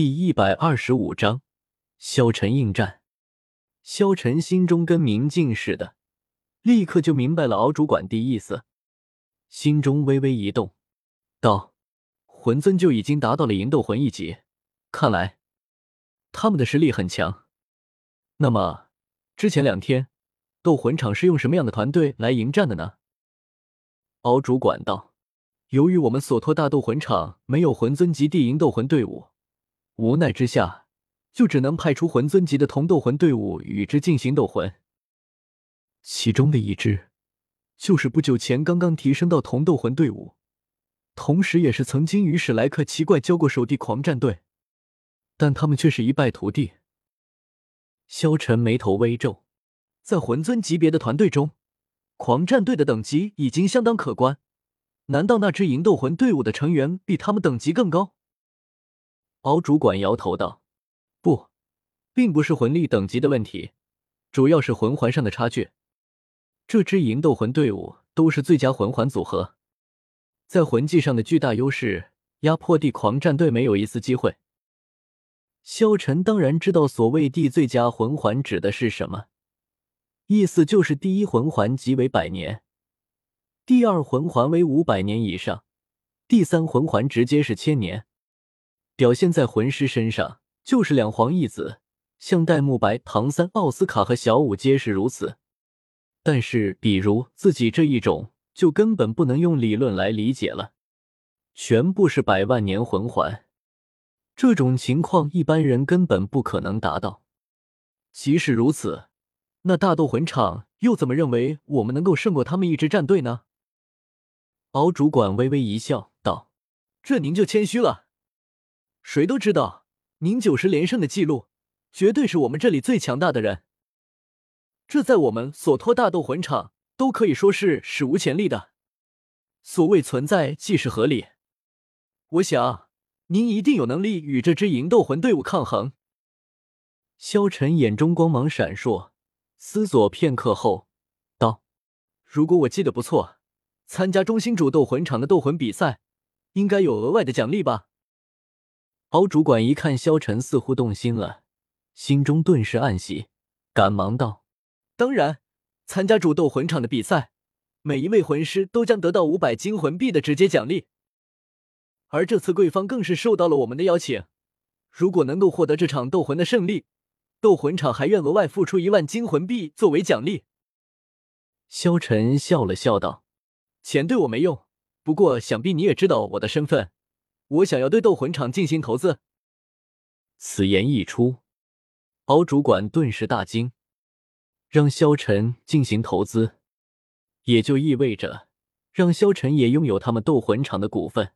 第一百二十五章，萧晨应战。萧晨心中跟明镜似的，立刻就明白了敖主管的意思，心中微微一动，道：“魂尊就已经达到了银斗魂一级，看来他们的实力很强。那么，之前两天斗魂场是用什么样的团队来迎战的呢？”敖主管道：“由于我们索托大斗魂场没有魂尊级地银斗魂队伍。”无奈之下，就只能派出魂尊级的同斗魂队伍与之进行斗魂。其中的一支，就是不久前刚刚提升到同斗魂队伍，同时也是曾经与史莱克奇怪交过手的狂战队，但他们却是一败涂地。萧晨眉头微皱，在魂尊级别的团队中，狂战队的等级已经相当可观，难道那支银斗魂队伍的成员比他们等级更高？敖主管摇头道：“不，并不是魂力等级的问题，主要是魂环上的差距。这支银斗魂队伍都是最佳魂环组合，在魂技上的巨大优势，压迫地狂战队没有一丝机会。”萧晨当然知道所谓地最佳魂环指的是什么，意思就是第一魂环即为百年，第二魂环为五百年以上，第三魂环直接是千年。表现在魂师身上，就是两皇一子，像戴沐白、唐三、奥斯卡和小舞皆是如此。但是，比如自己这一种，就根本不能用理论来理解了，全部是百万年魂环，这种情况一般人根本不可能达到。即使如此，那大斗魂场又怎么认为我们能够胜过他们一支战队呢？敖主管微微一笑，道：“这您就谦虚了。”谁都知道，您九十连胜的记录，绝对是我们这里最强大的人。这在我们索托大斗魂场都可以说是史无前例的。所谓存在即是合理，我想您一定有能力与这支银斗魂队伍抗衡。萧晨眼中光芒闪烁，思索片刻后道：“如果我记得不错，参加中心主斗魂场的斗魂比赛，应该有额外的奖励吧？”敖主管一看萧晨似乎动心了，心中顿时暗喜，赶忙道：“当然，参加主斗魂场的比赛，每一位魂师都将得到五百金魂币的直接奖励。而这次贵方更是受到了我们的邀请，如果能够获得这场斗魂的胜利，斗魂场还愿额外付出一万金魂币作为奖励。”萧晨笑了笑道：“钱对我没用，不过想必你也知道我的身份。”我想要对斗魂场进行投资。此言一出，敖主管顿时大惊，让萧晨进行投资，也就意味着让萧晨也拥有他们斗魂场的股份。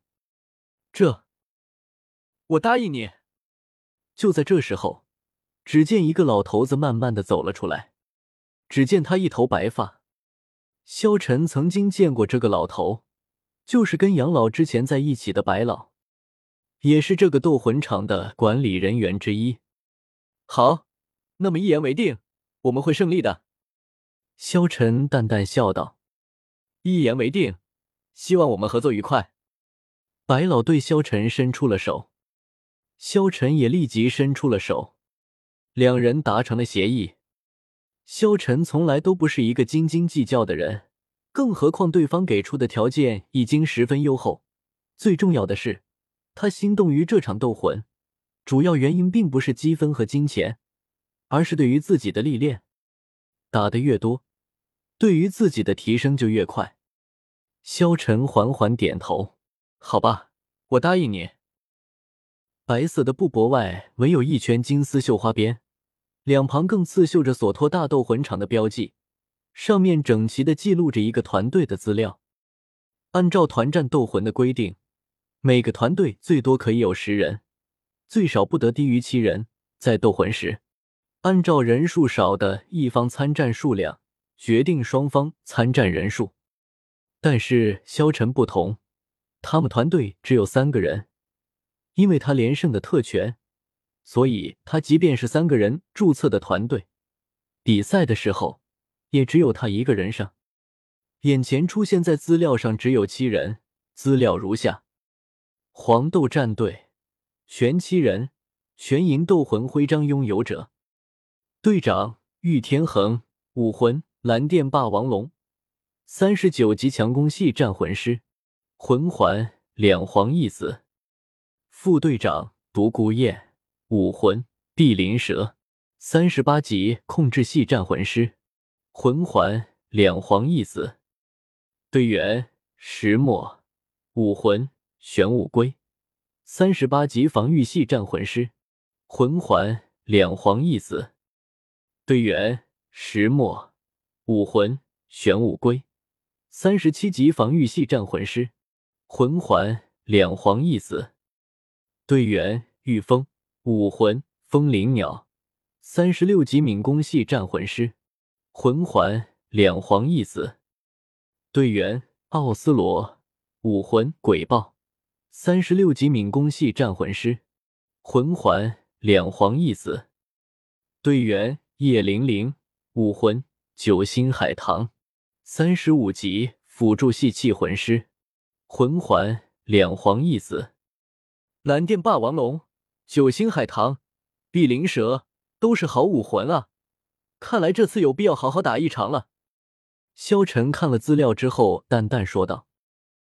这，我答应你。就在这时候，只见一个老头子慢慢的走了出来，只见他一头白发，萧晨曾经见过这个老头，就是跟杨老之前在一起的白老。也是这个斗魂场的管理人员之一。好，那么一言为定，我们会胜利的。萧晨淡淡笑道：“一言为定，希望我们合作愉快。”白老对萧晨伸出了手，萧晨也立即伸出了手，两人达成了协议。萧晨从来都不是一个斤斤计较的人，更何况对方给出的条件已经十分优厚，最重要的是。他心动于这场斗魂，主要原因并不是积分和金钱，而是对于自己的历练。打的越多，对于自己的提升就越快。萧晨缓缓点头：“好吧，我答应你。”白色的布帛外围有一圈金丝绣花边，两旁更刺绣着索托大斗魂场的标记，上面整齐的记录着一个团队的资料。按照团战斗魂的规定。每个团队最多可以有十人，最少不得低于七人。在斗魂时，按照人数少的一方参战数量决定双方参战人数。但是萧晨不同，他们团队只有三个人，因为他连胜的特权，所以他即便是三个人注册的团队，比赛的时候也只有他一个人上。眼前出现在资料上只有七人，资料如下。黄豆战队全七人，全银斗魂徽章拥有者。队长玉天恒，武魂蓝电霸王龙，三十九级强攻系战魂师，魂环两黄一紫。副队长独孤雁，武魂碧鳞蛇，三十八级控制系战魂师，魂环两黄一紫。队员石墨，武魂玄武龟，三十八级防御系战魂师，魂环两黄一紫。队员石墨，武魂玄武龟，三十七级防御系战魂师，魂环两黄一紫。队员玉峰，武魂风灵鸟，三十六级敏攻系战魂师，魂环两黄一紫。队员奥斯罗，武魂鬼豹，三十六级敏攻系战魂师，魂环两黄一紫。队员。叶玲玲，武魂九星海棠，三十五级辅助系气魂师，魂环两黄一紫。蓝电霸王龙，九星海棠，碧鳞蛇，都是好武魂啊！看来这次有必要好好打一场了。萧晨看了资料之后，淡淡说道：“